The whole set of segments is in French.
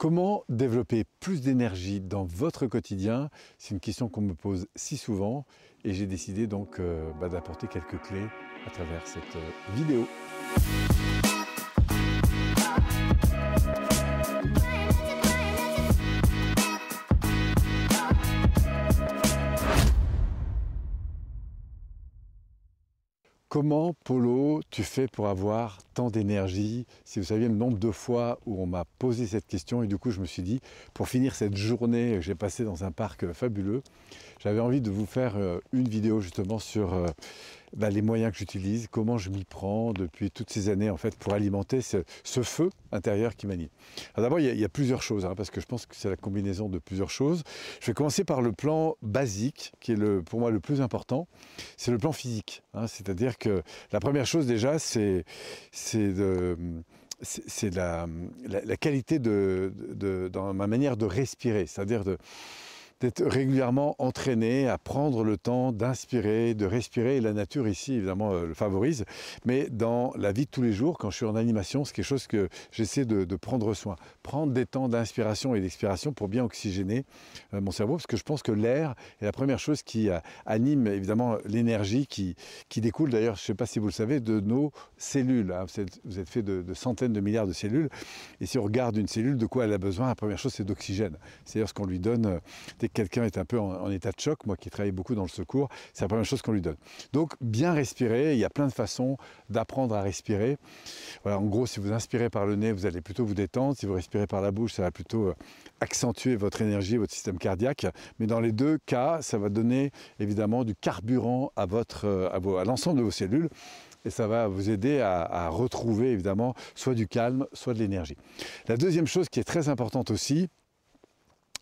Comment développer plus d'énergie dans votre quotidien? C'est une question qu'on me pose si souvent et j'ai décidé donc euh, bah, d'apporter quelques clés à travers cette euh, vidéo. Comment, Polo, tu fais pour avoir tant d'énergie? Si vous saviez le nombre de fois où on m'a posé cette question, et du coup je me suis dit, pour finir cette journée que j'ai passée dans un parc fabuleux, j'avais envie de vous faire euh, une vidéo justement sur euh, bah, les moyens que j'utilise, comment je m'y prends depuis toutes ces années en fait pour alimenter ce, feu intérieur qui m'anime. D'abord, il, y, a plusieurs choses, hein, parce que je pense que c'est la combinaison de plusieurs choses. Je vais commencer par le plan basique, qui est le, pour moi le plus important, c'est le plan physique. Hein. C'est-à-dire que la première chose déjà, c'est c'est la, qualité de, dans ma manière de respirer, c'est-à-dire de, d'être régulièrement entraîné à prendre le temps d'inspirer, de respirer. La nature ici, évidemment, euh, le favorise. Mais dans la vie de tous les jours, quand je suis en animation, c'est quelque chose que j'essaie de, prendre soin. Prendre des temps d'inspiration et d'expiration pour bien oxygéner euh, mon cerveau, parce que je pense que l'air est la première chose qui euh, anime, évidemment, l'énergie qui, qui découle, d'ailleurs, je ne sais pas si vous le savez, de nos cellules. Hein. Vous, êtes, fait de, centaines de milliards de cellules. Et si on regarde une cellule, de quoi elle a besoin? La première chose, c'est d'oxygène. C'est-à-dire ce qu'on lui donne quelqu'un est un peu en, état de choc, moi qui travaille beaucoup dans le secours, c'est la première chose qu'on lui donne. Donc bien respirer, il y a plein de façons d'apprendre à respirer. Voilà, en gros, si vous inspirez par le nez, vous allez plutôt vous détendre. Si vous respirez par la bouche, ça va plutôt euh, accentuer votre énergie, votre système cardiaque. Mais dans les deux cas, ça va donner évidemment du carburant à, euh, à, l'ensemble de vos cellules et ça va vous aider à, retrouver évidemment soit du calme, soit de l'énergie. La deuxième chose qui est très importante aussi,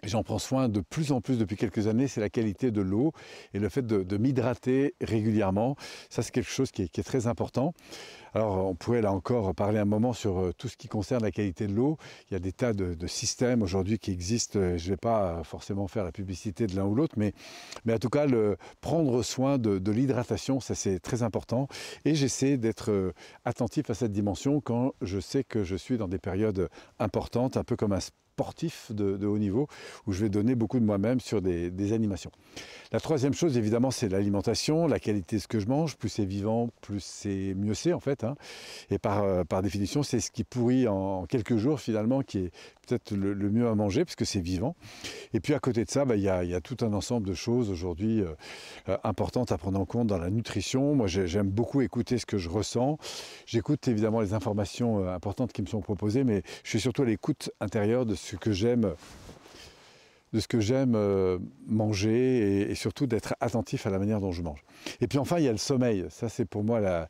J'en prends soin de plus en plus depuis quelques années, c'est la qualité de l'eau et le fait de, m'hydrater régulièrement. Ça, c'est quelque chose qui est, très important. Alors, on pourrait là encore parler un moment sur euh, tout ce qui concerne la qualité de l'eau. Il y a des tas de, systèmes aujourd'hui qui existent. Je ne vais pas forcément faire la publicité de l'un ou l'autre, mais, mais en tout cas, prendre soin de, l'hydratation, ça c'est très important. Et j'essaie d'être euh, attentif à cette dimension quand je sais que je suis dans des périodes importantes, un peu comme un sportif de, haut niveau, où je vais donner beaucoup de moi-même sur des, animations. La troisième chose, évidemment, c'est l'alimentation, la qualité de ce que je mange. Plus c'est vivant, plus c'est mieux c'est en fait. Hein. Et par, euh, par définition, c'est ce qui pourrit en quelques jours finalement qui est peut-être le, mieux à manger parce que c'est vivant. Et puis à côté de ça, bah, il y, a, tout un ensemble de choses aujourd'hui euh, euh, importantes à prendre en compte dans la nutrition. Moi, j'aime beaucoup écouter ce que je ressens. J'écoute évidemment les informations importantes qui me sont proposées, mais je suis surtout à l'écoute intérieure de ce que j'aime de ce que j'aime euh, manger et, surtout d'être attentif à la manière dont je mange. Et puis enfin, il y a le sommeil. Ça, c'est pour moi la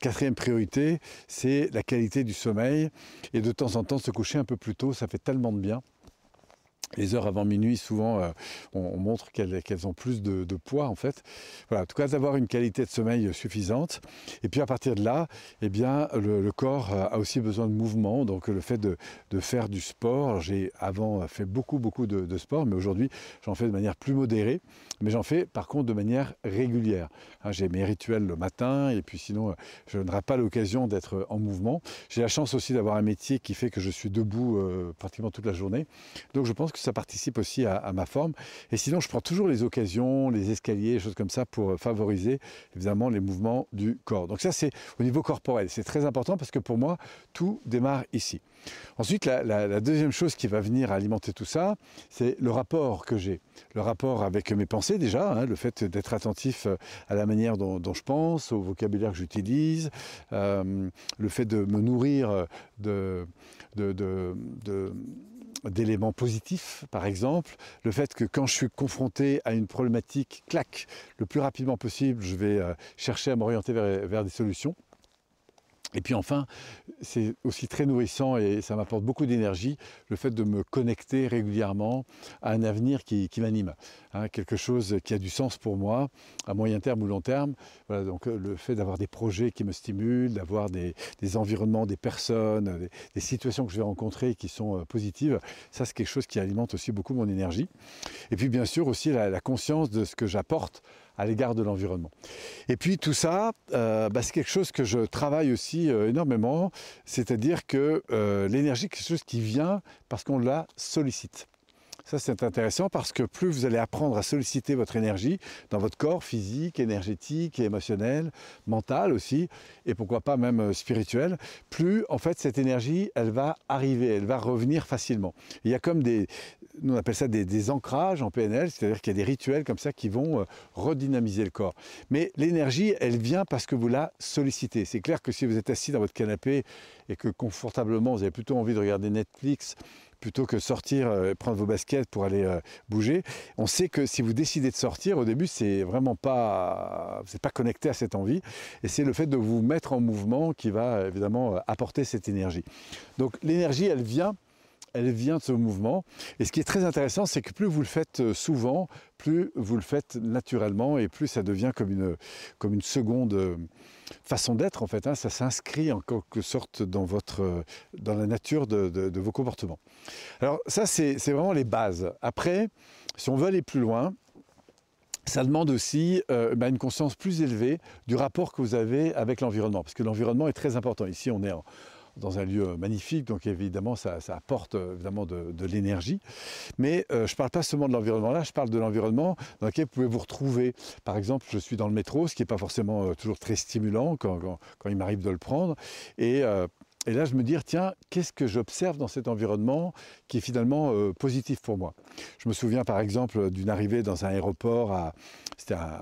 quatrième priorité, c'est la qualité du sommeil. Et de temps en temps, se coucher un peu plus tôt, ça fait tellement de bien les heures avant minuit, souvent, euh, on, montre qu'elles ont plus de, poids, en fait. Voilà, en tout cas, d'avoir une qualité de sommeil suffisante. Et puis, à partir de là, eh bien, le, corps a aussi besoin de mouvement. Donc, le fait de, faire du sport, j'ai avant fait beaucoup, beaucoup de, sport, mais aujourd'hui, j'en fais de manière plus modérée. Mais j'en fais, par contre, de manière régulière. Hein, j'ai mes rituels le matin, et puis sinon, je n'aurai pas l'occasion d'être en mouvement. J'ai la chance aussi d'avoir un métier qui fait que je suis debout euh, pratiquement toute la journée. Donc, je pense que ça participe aussi à, ma forme. Et sinon, je prends toujours les occasions, les escaliers, choses comme ça pour favoriser évidemment les mouvements du corps. Donc ça, c'est au niveau corporel. C'est très important parce que pour moi, tout démarre ici. Ensuite, la, deuxième chose qui va venir alimenter tout ça, c'est le rapport que j'ai. Le rapport avec mes pensées déjà, hein, le fait d'être attentif à la manière dont, je pense, au vocabulaire que j'utilise, euh, le fait de me nourrir de d'éléments positifs, par exemple, le fait que quand je suis confronté à une problématique, clac, le plus rapidement possible, je vais euh, chercher à m'orienter vers, des solutions. Et puis enfin, c'est aussi très nourrissant et ça m'apporte beaucoup d'énergie, le fait de me connecter régulièrement à un avenir qui, m'anime, hein, quelque chose qui a du sens pour moi, à moyen terme ou long terme. Voilà, donc euh, le fait d'avoir des projets qui me stimulent, d'avoir des, environnements, des personnes, des, situations que je vais rencontrer qui sont euh, positives, ça c'est quelque chose qui alimente aussi beaucoup mon énergie. Et puis bien sûr aussi la conscience de ce que j'apporte à l'égard de l'environnement. Et puis tout ça, euh, bah, c'est quelque chose que je travaille aussi énormément, c'est-à-dire que l'énergie, c'est quelque chose qui vient parce qu'on la sollicite. Ça, c'est intéressant parce que plus vous allez apprendre à solliciter votre énergie dans votre corps physique, énergétique, émotionnel, mental aussi, et pourquoi pas même euh, spirituel, plus en fait cette énergie, elle va arriver, elle va revenir facilement. Il y a comme des, on appelle ça des, ancrages en PNL, c'est-à-dire qu'il y a des rituels comme ça qui vont euh, redynamiser le corps. Mais l'énergie, elle vient parce que vous la sollicitez. C'est clair que si vous êtes assis dans votre canapé et que confortablement vous avez plutôt envie de regarder Netflix, plutôt que sortir, euh, prendre vos baskets pour aller euh, bouger. On sait que si vous décidez de sortir, au début, c'est vraiment pas, n'êtes pas connecté à cette envie, et c'est le fait de vous mettre en mouvement qui va évidemment euh, apporter cette énergie. Donc l'énergie, elle vient elle vient de ce mouvement. Et ce qui est très intéressant, c'est que plus vous le faites souvent, plus vous le faites naturellement et plus ça devient comme une, comme une seconde façon d'être en fait. Hein. ça s'inscrit en quelque sorte dans, votre, dans la nature de, vos comportements. Alors ça, c'est vraiment les bases. Après, si on veut aller plus loin, ça demande aussi euh, bah, une conscience plus élevée du rapport que vous avez avec l'environnement, parce que l'environnement est très important. Ici, on est en, dans un lieu magnifique, donc évidemment ça, apporte euh, évidemment de, l'énergie. Mais euh, je ne parle pas seulement de l'environnement là, je parle de l'environnement dans lequel vous pouvez vous retrouver. Par exemple, je suis dans le métro, ce qui n'est pas forcément euh, toujours très stimulant quand, il m'arrive de le prendre. Et, là, je me dis, tiens, qu'est-ce que j'observe dans cet environnement qui est finalement positif pour moi? Je me souviens par exemple d'une arrivée dans un aéroport à... C'était euh,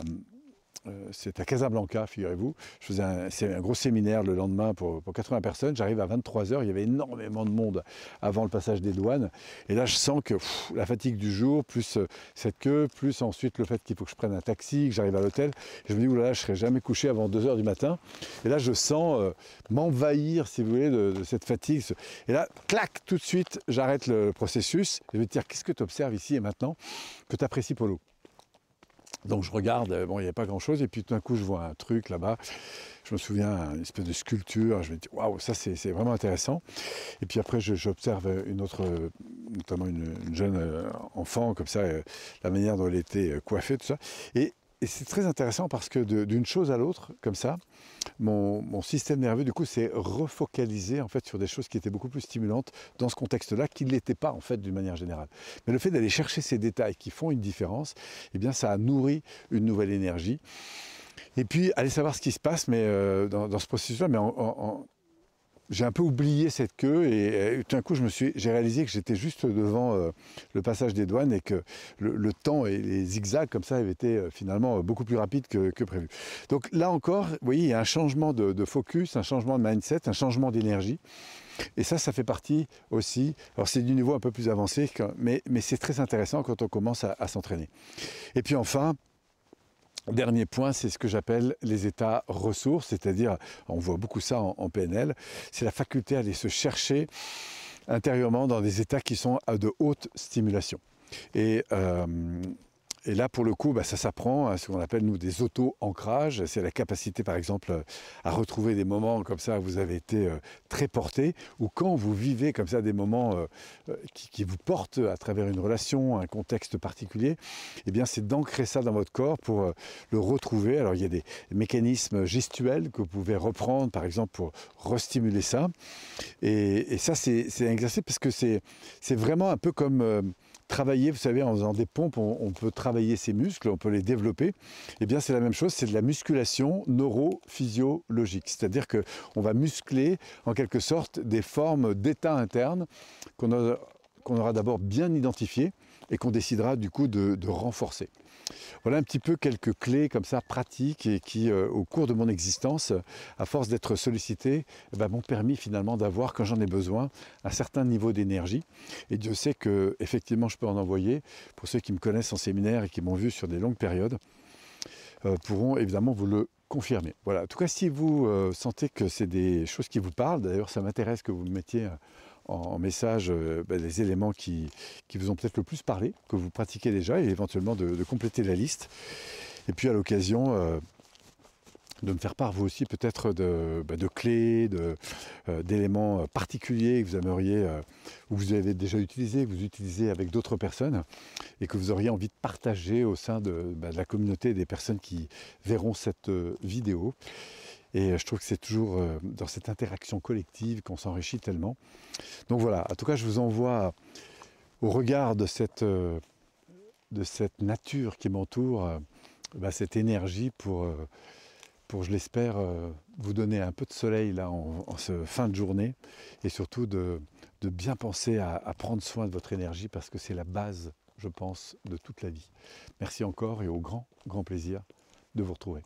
c'est à Casablanca, figurez-vous. Je faisais un, gros séminaire le lendemain pour, 80 personnes. J'arrive à 23h, il y avait énormément de monde avant le passage des douanes. Et là, je sens que la fatigue du jour, plus euh, cette queue, plus ensuite le fait qu'il faut que je prenne un taxi, que j'arrive à l'hôtel. Je me dis, oulala, je ne serai jamais couché avant 2h du matin. Et là, je sens euh, m'envahir, si vous voulez, de, cette fatigue. Et là, clac, tout de suite, j'arrête le processus. Je vais te dire, qu'est-ce que tu observes ici et maintenant que tu apprécies Polo? Donc je regarde, euh, bon, il n'y a pas grand-chose, et puis tout d'un coup, je vois un truc là-bas. Je me souviens, une espèce de sculpture. Je me dis, waouh, ça c'est vraiment intéressant. Et puis après, j'observe une autre, notamment une, jeune euh, enfant, comme ça, euh, la manière dont elle était coiffée, tout ça. Et et c'est très intéressant parce que d'une chose à l'autre, comme ça, mon, système nerveux, du coup, s'est refocalisé en fait sur des choses qui étaient beaucoup plus stimulantes dans ce contexte-là, qui ne l'étaient pas en fait d'une manière générale. Mais le fait d'aller chercher ces détails qui font une différence, eh bien, ça a nourri une nouvelle énergie. Et puis, aller savoir ce qui se passe, mais euh, dans, ce processus-là, mais en j'ai un peu oublié cette queue et, tout d'un coup je me suis, j'ai réalisé que j'étais juste devant euh, le passage des douanes et que le, temps et les zigzags comme ça avaient été euh, finalement beaucoup plus rapides que, prévu. Donc là encore, vous voyez, il y a un changement de, focus, un changement de mindset, un changement d'énergie. Et ça, ça fait partie aussi, alors c'est du niveau un peu plus avancé, mais, mais c'est très intéressant quand on commence à s'entraîner. Et puis enfin, Dernier point, c'est ce que j'appelle les états ressources, c'est-à-dire, on voit beaucoup ça en, PNL, c'est la faculté à aller se chercher intérieurement dans des états qui sont à de haute stimulation. Et là, pour le coup, bah, ça s'apprend à ce qu'on appelle, nous, des auto-ancrages. C'est la capacité, par exemple, à retrouver des moments comme ça où vous avez été euh, très porté, ou quand vous vivez comme ça des moments euh, euh, qui, vous portent à travers une relation, un contexte particulier, eh bien, c'est d'ancrer ça dans votre corps pour le retrouver. Alors, il y a des mécanismes gestuels que vous pouvez reprendre, par exemple, pour restimuler ça. Et, ça, c'est un exercice parce que c'est vraiment un peu comme travailler, vous savez, en faisant des pompes, on, peut travailler ses muscles, on peut les développer. Eh bien, c'est la même chose, c'est de la musculation neurophysiologique. C'est-à-dire qu'on va muscler, en quelque sorte, des formes d'état interne qu'on aura, d'abord bien identifiées et qu'on décidera du coup de renforcer. Voilà un petit peu quelques clés comme ça pratiques et qui, euh, au cours de mon existence, à force d'être sollicité, ben, m'ont permis finalement d'avoir, quand j'en ai besoin, un certain niveau d'énergie. Et Dieu sait que effectivement, je peux en envoyer. Pour ceux qui me connaissent en séminaire et qui m'ont vu sur des longues périodes, euh, pourront évidemment vous le confirmer. Voilà. En tout cas, si vous euh, sentez que c'est des choses qui vous parlent, d'ailleurs, ça m'intéresse que vous me mettiez en message euh, bah, les éléments qui, vous ont peut-être le plus parlé, que vous pratiquez déjà, et éventuellement de, compléter la liste. Et puis à l'occasion, euh, de me faire part vous aussi peut-être de, bah, clés, euh, d'éléments particuliers que vous aimeriez, ou vous avez déjà utilisé, que vous utilisez avec d'autres personnes et que vous auriez envie de partager au sein de, bah, de la communauté des personnes qui verront cette vidéo. Et je trouve que c'est toujours dans cette interaction collective qu'on s'enrichit tellement. Donc voilà, en tout cas je vous envoie au regard de cette, de cette nature qui m'entoure, bah, cette énergie pour pour, je l'espère, euh, vous donner un peu de soleil là en, fin de journée et surtout de, bien penser à, à, prendre soin de votre énergie parce que c'est la base, je pense, de toute la vie. Merci encore et au grand, grand plaisir de vous retrouver.